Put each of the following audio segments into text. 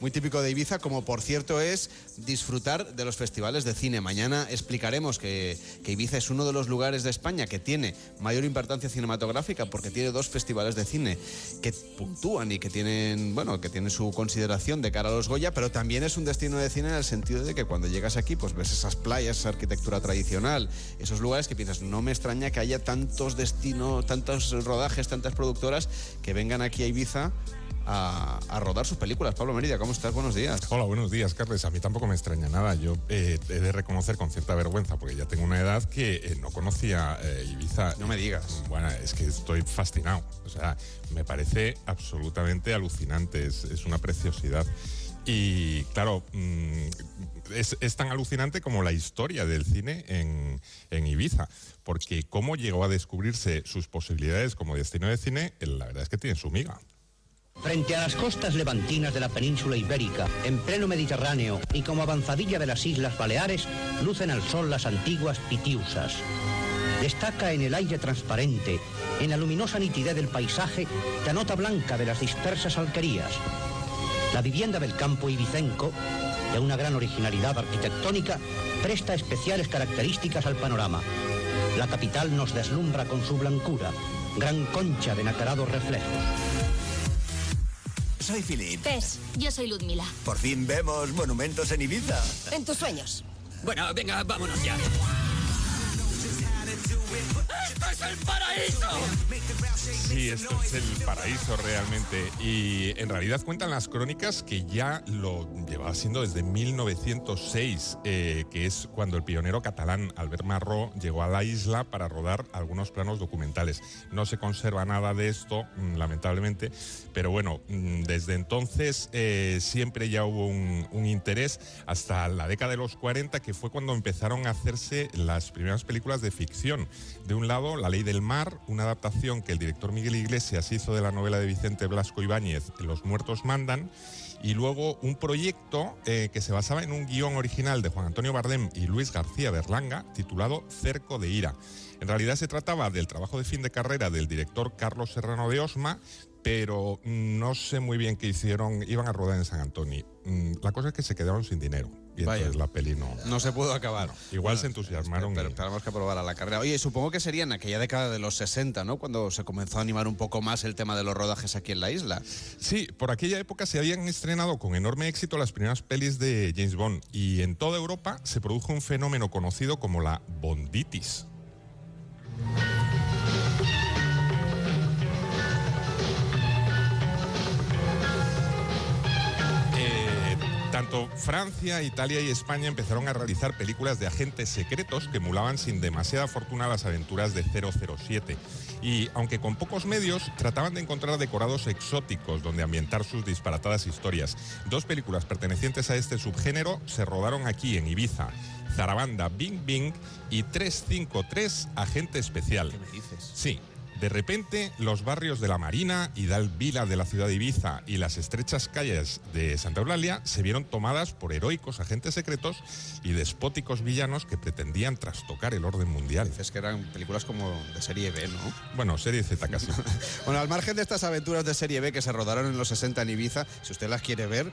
Muy típico de Ibiza, como por cierto es disfrutar de los festivales de cine. Mañana explicaremos que, Ibiza es uno de los lugares de España que tiene mayor importancia cinematográfica porque tiene dos festivales de cine que puntúan y que tienen, bueno, que tienen su consideración de cara a los Goya, pero también es un destino de cine en el sentido de que cuando llegas aquí, pues ves esas playas, esa arquitectura tradicional, esos lugares que piensas, no me extraña que haya tantos destinos, tantos rodajes, tantas productoras que vengan aquí a Ibiza a, rodar sus películas. Pablo Merida, ¿cómo estás? Buenos días. Hola, buenos días, Carles. A mí tampoco me extraña nada. Yo eh, he de reconocer con cierta vergüenza, porque ya tengo una edad que eh, no conocía eh, Ibiza. No me digas. Bueno, es que estoy fascinado. O sea, me parece absolutamente alucinante. Es, una preciosidad. Y claro, mm, es, tan alucinante como la historia del cine en, en, Ibiza, porque cómo llegó a descubrirse sus posibilidades como destino de cine, la verdad es que tiene su miga. Frente a las costas levantinas de la península ibérica, en pleno Mediterráneo y como avanzadilla de las Islas Baleares, lucen al sol las antiguas pitiusas. Destaca en el aire transparente, en la luminosa nitidez del paisaje, la nota blanca de las dispersas alquerías. La vivienda del campo ibicenco, de una gran originalidad arquitectónica, presta especiales características al panorama. La capital nos deslumbra con su blancura, gran concha de nacarados reflejos. Soy Philip. Pes, yo soy Ludmila. Por fin vemos monumentos en Ibiza. En tus sueños. Bueno, venga, vámonos ya. ¡Esto es el paraíso! Sí, esto es el paraíso realmente. Y en realidad cuentan las crónicas que ya lo llevaba siendo desde 1906, eh, que es cuando el pionero catalán Albert Marró llegó a la isla para rodar algunos planos documentales. No se conserva nada de esto, mm, lamentablemente, pero bueno, mm, desde entonces eh, siempre ya hubo un, un interés hasta la década de los 40, que fue cuando empezaron a hacerse las primeras películas de ficción. De un lado, La Ley del Mar, una adaptación que el director Miguel Iglesias hizo de la novela de Vicente Blasco Ibáñez, Los muertos mandan, y luego un proyecto eh, que se basaba en un guion original de Juan Antonio Bardem y Luis García Berlanga, titulado Cerco de Ira. En realidad se trataba del trabajo de fin de carrera del director Carlos Serrano de Osma, pero no sé muy bien qué hicieron, iban a rodar en San Antonio. Mm, la cosa es que se quedaron sin dinero. Y entonces la peli no. No se pudo acabar. igual se entusiasmaron. Pero, tenemos que probar a la carrera. Oye, supongo que sería en aquella década de los 60, ¿no? Cuando se comenzó a animar un poco más el tema de los rodajes aquí en la isla. Sí, por aquella época se habían estrenado con enorme éxito las primeras pelis de James Bond. Y en toda Europa se produjo un fenómeno conocido como la bonditis. Tanto Francia, Italia y España empezaron a realizar películas de agentes secretos que emulaban sin demasiada fortuna las aventuras de 007. Y aunque con pocos medios, trataban de encontrar decorados exóticos donde ambientar sus disparatadas historias. Dos películas pertenecientes a este subgénero se rodaron aquí en Ibiza. Zarabanda Bing Bing y 353 Agente Especial. ¿Qué me dices? Sí, de repente, los barrios de la Marina, Hidal Vila de la ciudad de Ibiza y las estrechas calles de Santa Eulalia se vieron tomadas por heroicos agentes secretos y despóticos villanos que pretendían trastocar el orden mundial. Dices que eran películas como de serie B, ¿no? Bueno, serie Z casi. bueno, al margen de estas aventuras de serie B que se rodaron en los 60 en Ibiza, si usted las quiere ver,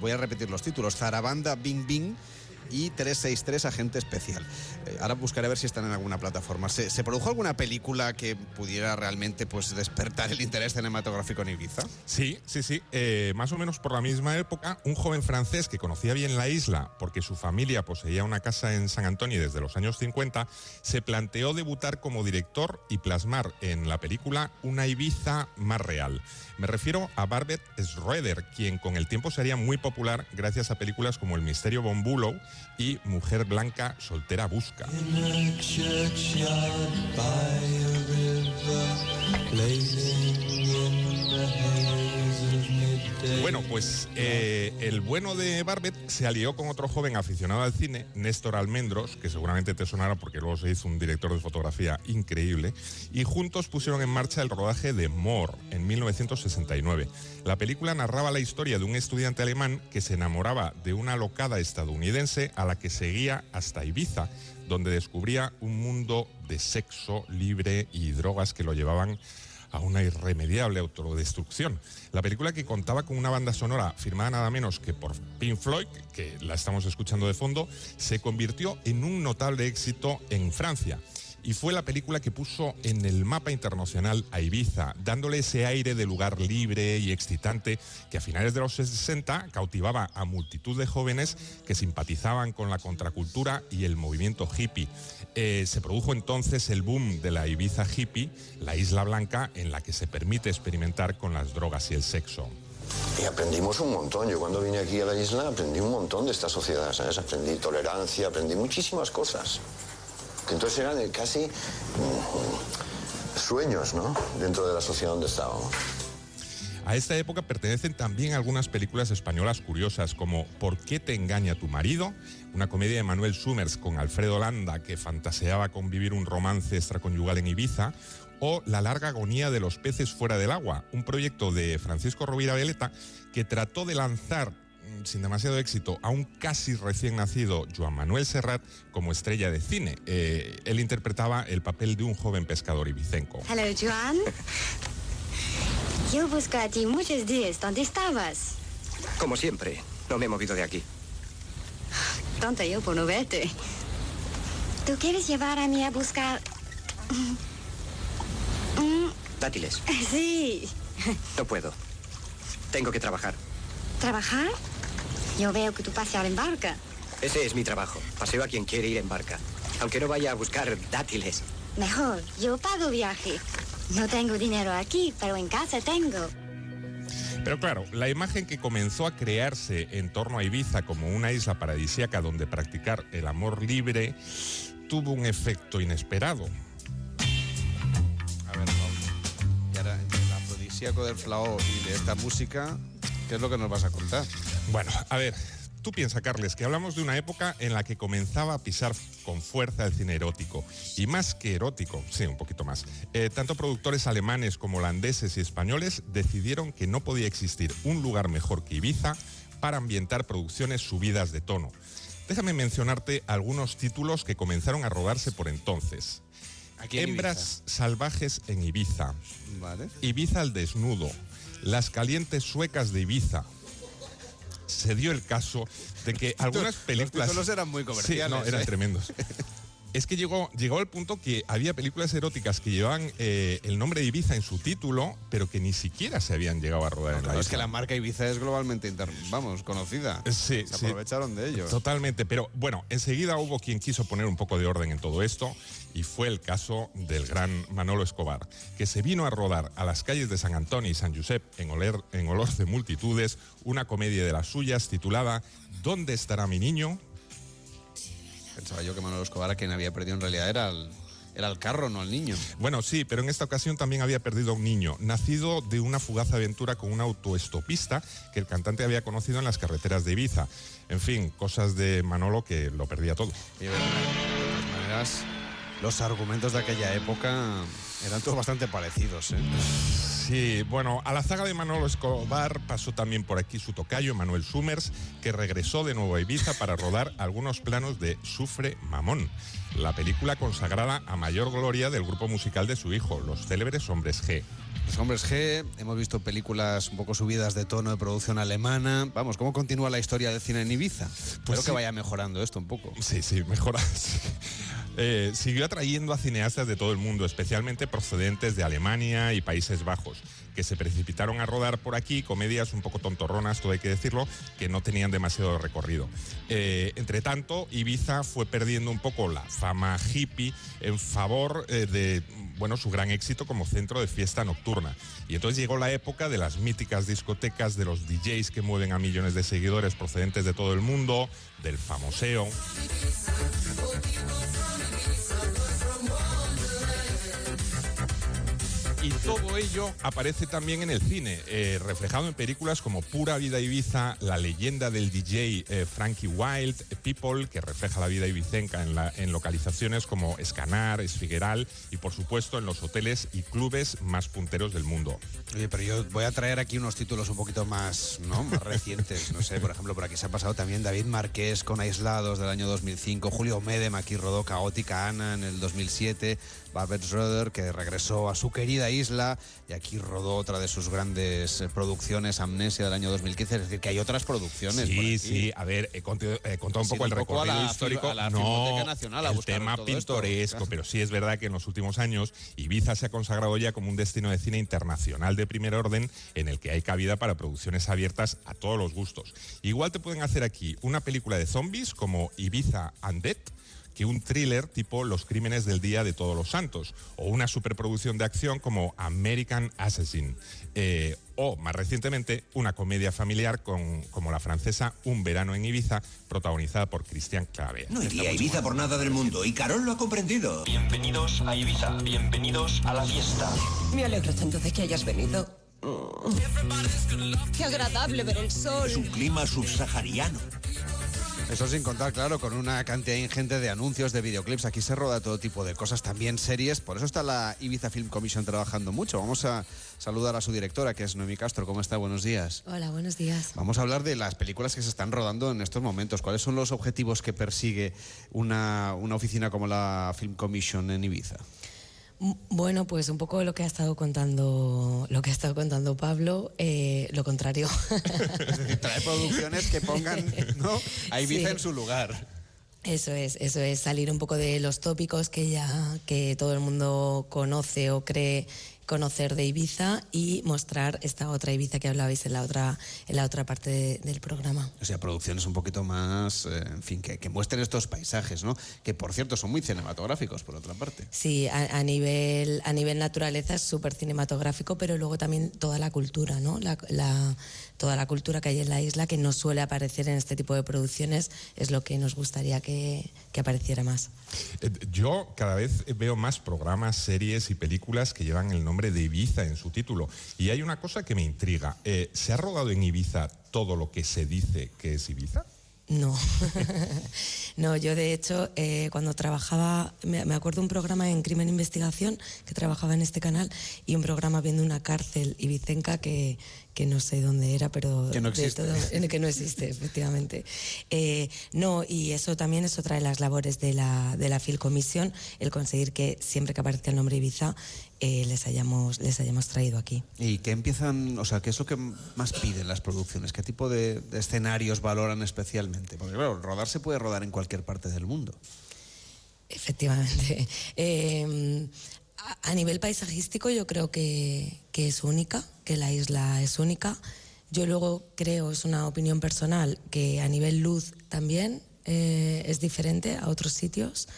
voy a repetir los títulos. Zarabanda Bing Bing y 363 Agente Especial. Eh, ahora buscaré a ver si están en alguna plataforma. ¿Se, produjo alguna película que pudiera realmente pues, despertar el interés cinematográfico en Ibiza? Sí, sí, sí. Eh, más o menos por la misma época, un joven francés que conocía bien la isla porque su familia poseía una casa en San Antonio desde los años 50, se planteó debutar como director y plasmar en la película una Ibiza más real. Me refiero a Barbet Schroeder, quien con el tiempo sería muy popular gracias a películas como El misterio Bombulo y Mujer Blanca Soltera Busca. Bueno, pues eh, el bueno de Barbet se alió con otro joven aficionado al cine, Néstor Almendros, que seguramente te sonará porque luego se hizo un director de fotografía increíble, y juntos pusieron en marcha el rodaje de More en 1969. La película narraba la historia de un estudiante alemán que se enamoraba de una locada estadounidense a la que seguía hasta Ibiza, donde descubría un mundo de sexo libre y drogas que lo llevaban a una irremediable autodestrucción. La película que contaba con una banda sonora firmada nada menos que por Pink Floyd, que la estamos escuchando de fondo, se convirtió en un notable éxito en Francia y fue la película que puso en el mapa internacional a Ibiza, dándole ese aire de lugar libre y excitante que a finales de los 60 cautivaba a multitud de jóvenes que simpatizaban con la contracultura y el movimiento hippie. Eh, se produjo entonces el boom de la Ibiza hippie, la isla blanca en la que se permite experimentar con las drogas y el sexo. Y aprendimos un montón. Yo cuando vine aquí a la isla aprendí un montón de esta sociedad. Aprendí tolerancia, aprendí muchísimas cosas entonces eran casi mm, sueños, ¿no? Dentro de la sociedad donde estábamos. A esta época pertenecen también algunas películas españolas curiosas como ¿Por qué te engaña tu marido? Una comedia de Manuel Summers con Alfredo Landa que fantaseaba con vivir un romance extraconyugal en Ibiza o La larga agonía de los peces fuera del agua, un proyecto de Francisco Rovira Veleta que trató de lanzar sin demasiado éxito a un casi recién nacido Joan Manuel Serrat como estrella de cine. Eh, él interpretaba el papel de un joven pescador ibicenco. Hola, Joan. Yo busco a ti muchos días. ¿Dónde estabas? Como siempre, no me he movido de aquí. Tonta yo por no verte. ¿Tú quieres llevar a mí a buscar... Dátiles. Sí. No puedo. Tengo que trabajar. ¿Trabajar? Yo veo que tú paseas en barca. Ese es mi trabajo. Paseo a quien quiere ir en barca. Aunque no vaya a buscar dátiles. Mejor, yo pago viaje. No tengo dinero aquí, pero en casa tengo. Pero claro, la imagen que comenzó a crearse en torno a Ibiza como una isla paradisíaca donde practicar el amor libre tuvo un efecto inesperado. A ver, Y ahora, el afrodisíaco del flao y de esta música, ¿qué es lo que nos vas a contar? Bueno, a ver, tú piensas, Carles, que hablamos de una época en la que comenzaba a pisar con fuerza el cine erótico. Y más que erótico, sí, un poquito más. Eh, tanto productores alemanes como holandeses y españoles decidieron que no podía existir un lugar mejor que Ibiza para ambientar producciones subidas de tono. Déjame mencionarte algunos títulos que comenzaron a rodarse por entonces. Hembras salvajes en Ibiza. Ibiza al desnudo. Las calientes suecas de Ibiza se dio el caso de que algunas películas... Los eran muy comerciales. Sí, no, eran ¿eh? tremendos. Es que llegó, llegó al punto que había películas eróticas que llevaban eh, el nombre de Ibiza en su título, pero que ni siquiera se habían llegado a rodar en la Claro, es que la marca Ibiza es globalmente, inter- vamos, conocida. Sí, Se sí. aprovecharon de ello. Totalmente, pero bueno, enseguida hubo quien quiso poner un poco de orden en todo esto y fue el caso del gran Manolo Escobar, que se vino a rodar a las calles de San Antonio y San Josep en, oler- en olor de multitudes una comedia de las suyas titulada ¿Dónde estará mi niño? Pensaba yo que Manolo Escobar a quien había perdido en realidad era el, era el carro, no el niño. Bueno, sí, pero en esta ocasión también había perdido a un niño, nacido de una fugaz aventura con un autoestopista que el cantante había conocido en las carreteras de Ibiza. En fin, cosas de Manolo que lo perdía todo. Y de todas maneras, los argumentos de aquella época eran todos bastante parecidos. ¿eh? Sí, bueno, a la zaga de Manolo Escobar pasó también por aquí su tocayo, Manuel Summers, que regresó de nuevo a Ibiza para rodar algunos planos de Sufre Mamón, la película consagrada a mayor gloria del grupo musical de su hijo, los célebres Hombres G. Los hombres G, hemos visto películas un poco subidas de tono de producción alemana. Vamos, ¿cómo continúa la historia del cine en Ibiza? Espero sí. que vaya mejorando esto un poco. Sí, sí, mejora. sí. Eh, siguió atrayendo a cineastas de todo el mundo, especialmente procedentes de Alemania y Países Bajos, que se precipitaron a rodar por aquí comedias un poco tontorronas, todo hay que decirlo, que no tenían demasiado recorrido. Eh, entre tanto, Ibiza fue perdiendo un poco la fama hippie en favor eh, de bueno, su gran éxito como centro de fiesta nocturna. Y entonces llegó la época de las míticas discotecas, de los DJs que mueven a millones de seguidores procedentes de todo el mundo, del famoseo. Y todo ello aparece también en el cine, eh, reflejado en películas como Pura Vida Ibiza, La leyenda del DJ eh, Frankie Wild, People, que refleja la vida ibicenca en, la- en localizaciones como Escanar, Esfigueral y por supuesto en los hoteles y clubes más punteros del mundo. Oye, pero yo voy a traer aquí unos títulos un poquito más, ¿no? más recientes. No sé, por ejemplo, por aquí se ha pasado también David Marqués con Aislados del año 2005, Julio Medem aquí rodó Caótica Ana en el 2007, Babette Schroeder que regresó a su querida isla y aquí rodó otra de sus grandes eh, producciones, Amnesia del año 2015. Es decir, que hay otras producciones. Sí, sí. A ver, he contado, he contado un poco el recorrido histórico. no, Nacional a el tema pintoresco, pero sí es verdad que en los últimos años Ibiza se ha consagrado ya como un destino de cine internacional de primer orden en el que hay cabida para producciones abiertas a todos los gustos. Igual te pueden hacer aquí una película de zombies como Ibiza Undead que un thriller tipo Los Crímenes del Día de Todos los Santos o una superproducción de acción como American Assassin. Eh, o, más recientemente, una comedia familiar con, como la francesa Un verano en Ibiza, protagonizada por Cristian Clave. No iría a Ibiza por nada del mundo y Carol lo ha comprendido. Bienvenidos a Ibiza, bienvenidos a la fiesta. Me alegro tanto de que hayas venido. Qué agradable ver el sol. Es un clima subsahariano. Eso sin contar, claro, con una cantidad ingente de anuncios, de videoclips. Aquí se roda todo tipo de cosas, también series. Por eso está la Ibiza Film Commission trabajando mucho. Vamos a saludar a su directora, que es Noemi Castro. ¿Cómo está? Buenos días. Hola, buenos días. Vamos a hablar de las películas que se están rodando en estos momentos. ¿Cuáles son los objetivos que persigue una, una oficina como la Film Commission en Ibiza? Bueno, pues un poco lo que ha estado contando, lo que ha estado contando Pablo, eh, lo contrario. es decir, trae producciones que pongan a Ibiza en su lugar. Eso es, eso es salir un poco de los tópicos que ya que todo el mundo conoce o cree conocer de Ibiza y mostrar esta otra Ibiza que hablabais en la otra, en la otra parte del programa. O sea, producciones un poquito más, eh, en fin, que, muestren estos paisajes, ¿no? Que por cierto son muy cinematográficos, por otra parte. Sí, a, nivel, a nivel naturaleza es súper cinematográfico, pero luego también toda la cultura, ¿no? La, toda la cultura que hay en la isla que no suele aparecer en este tipo de producciones es lo que nos gustaría que, que apareciera más. Eh, yo cada vez veo más programas, series y películas que llevan el nombre de Ibiza en su título. Y hay una cosa que me intriga. Eh, ¿Se ha rodado en Ibiza todo lo que se dice que es Ibiza? No, no, yo de hecho eh, cuando trabajaba, me, acuerdo un programa en Crimen e Investigación que trabajaba en este canal y un programa viendo una cárcel ibicenca que, que no sé dónde era, pero que no existe, que no existe efectivamente. Eh, no, y eso también es otra de las labores de la, de la Phil Commission, el conseguir que siempre que aparezca el nombre Ibiza eh, les hayamos les hayamos traído aquí. ¿Y qué empiezan, o sea, qué es lo que más piden las producciones? ¿Qué tipo de, escenarios valoran especialmente? Porque claro, rodar se puede rodar en cualquier parte del mundo. Efectivamente. Eh, a nivel paisajístico yo creo que, es única, que la isla es única. Yo luego creo, es una opinión personal, que a nivel luz también eh, es diferente a otros sitios.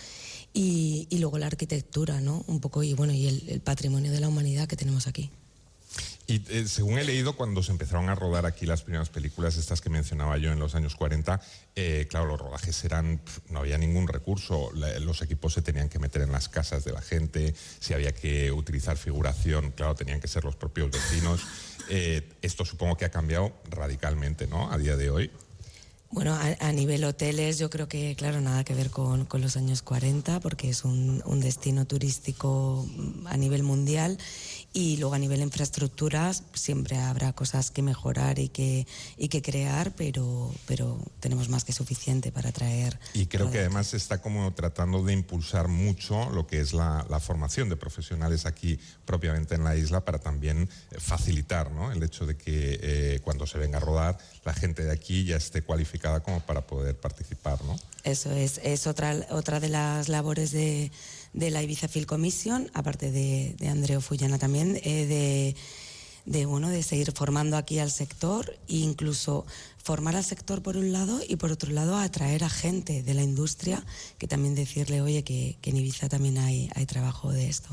Y, luego la arquitectura, ¿no? Un poco, y bueno, y el patrimonio de la humanidad que tenemos aquí. Y eh, según he leído, cuando se empezaron a rodar aquí las primeras películas, estas que mencionaba yo en los años 40, eh, claro, los rodajes eran, no había ningún recurso, los equipos se tenían que meter en las casas de la gente, si había que utilizar figuración, claro, tenían que ser los propios vecinos. Eh, esto supongo que ha cambiado radicalmente, ¿no? A día de hoy. Bueno, a, nivel hoteles yo creo que, claro, nada que ver con, con los años 40, porque es un, un, destino turístico a nivel mundial y luego a nivel infraestructuras siempre habrá cosas que mejorar y que, y que crear, pero, pero tenemos más que suficiente para traer. Y creo que además se está como tratando de impulsar mucho lo que es la, la formación de profesionales aquí propiamente en la isla para también facilitar ¿no? el hecho de que eh, cuando se venga a rodar la gente de aquí ya esté cualificada como para poder participar, ¿no? Eso es, es otra, otra de las labores de, de la Ibiza Film Commission, aparte de, de Andreo Fullana también, eh, de de, bueno, de seguir formando aquí al sector e incluso formar al sector por un lado y por otro lado atraer a gente de la industria que también decirle, oye, que, en Ibiza también hay, hay trabajo de esto.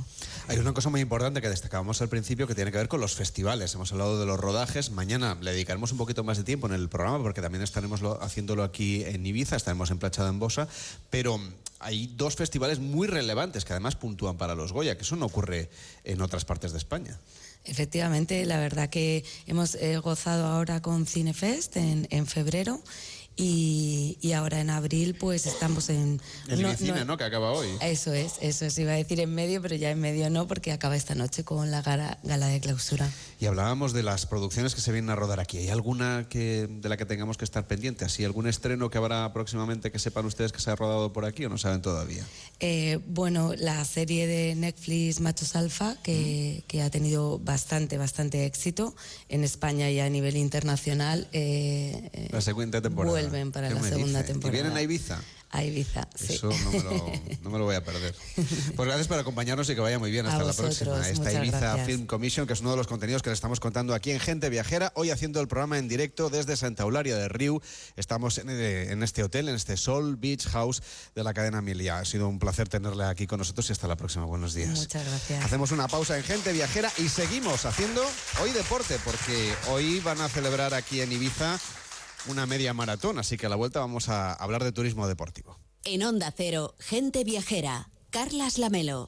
Hay una cosa muy importante que destacábamos al principio que tiene que ver con los festivales. Hemos hablado de los rodajes. Mañana le dedicaremos un poquito más de tiempo en el programa porque también estaremos haciéndolo aquí en Ibiza, estaremos en Plachada en Bosa, pero hay dos festivales muy relevantes que además puntúan para los Goya, que eso no ocurre en otras partes de España. Efectivamente, la verdad que hemos eh, gozado ahora con Cinefest en, en febrero Y, y ahora en abril pues estamos en... El no- Ibicine, no- ¿no? Que acaba hoy. Eso es, eso es, iba a decir en medio, pero ya en medio no, porque acaba esta noche con la gala, gala de clausura. Y hablábamos de las producciones que se vienen a rodar aquí. ¿Hay alguna que, de la que tengamos que estar pendiente? ¿Así algún estreno que habrá próximamente que sepan ustedes que se ha rodado por aquí o no saben todavía? Eh, bueno, la serie de Netflix Machos Alfa, que, que ha tenido bastante, bastante éxito en España y a nivel internacional, eh, eh, La segunda temporada. Vuelven para ¿Qué la segunda dice? temporada. ¿Y vienen a Ibiza? A Ibiza, sí. Eso no me, lo, no me lo voy a perder. Pues gracias por acompañarnos y que vaya muy bien. A Hasta la vosotros, próxima. Esta Ibiza gracias. Film Commission, que es uno de los contenidos que le estamos contando aquí en Gente Viajera. Hoy haciendo el programa en directo desde Santa Eulalia de Riu. Estamos en, eh, en este hotel, en este Sol Beach House de la cadena Milia. Ha sido un placer tenerle aquí con nosotros y hasta la próxima. Buenos días. Muchas gracias. Hacemos una pausa en Gente Viajera y seguimos haciendo hoy deporte, porque hoy van a celebrar aquí en Ibiza una media maratón, así que a la vuelta vamos a hablar de turismo deportivo. En Onda Cero, gente viajera. Carlas Lamelo.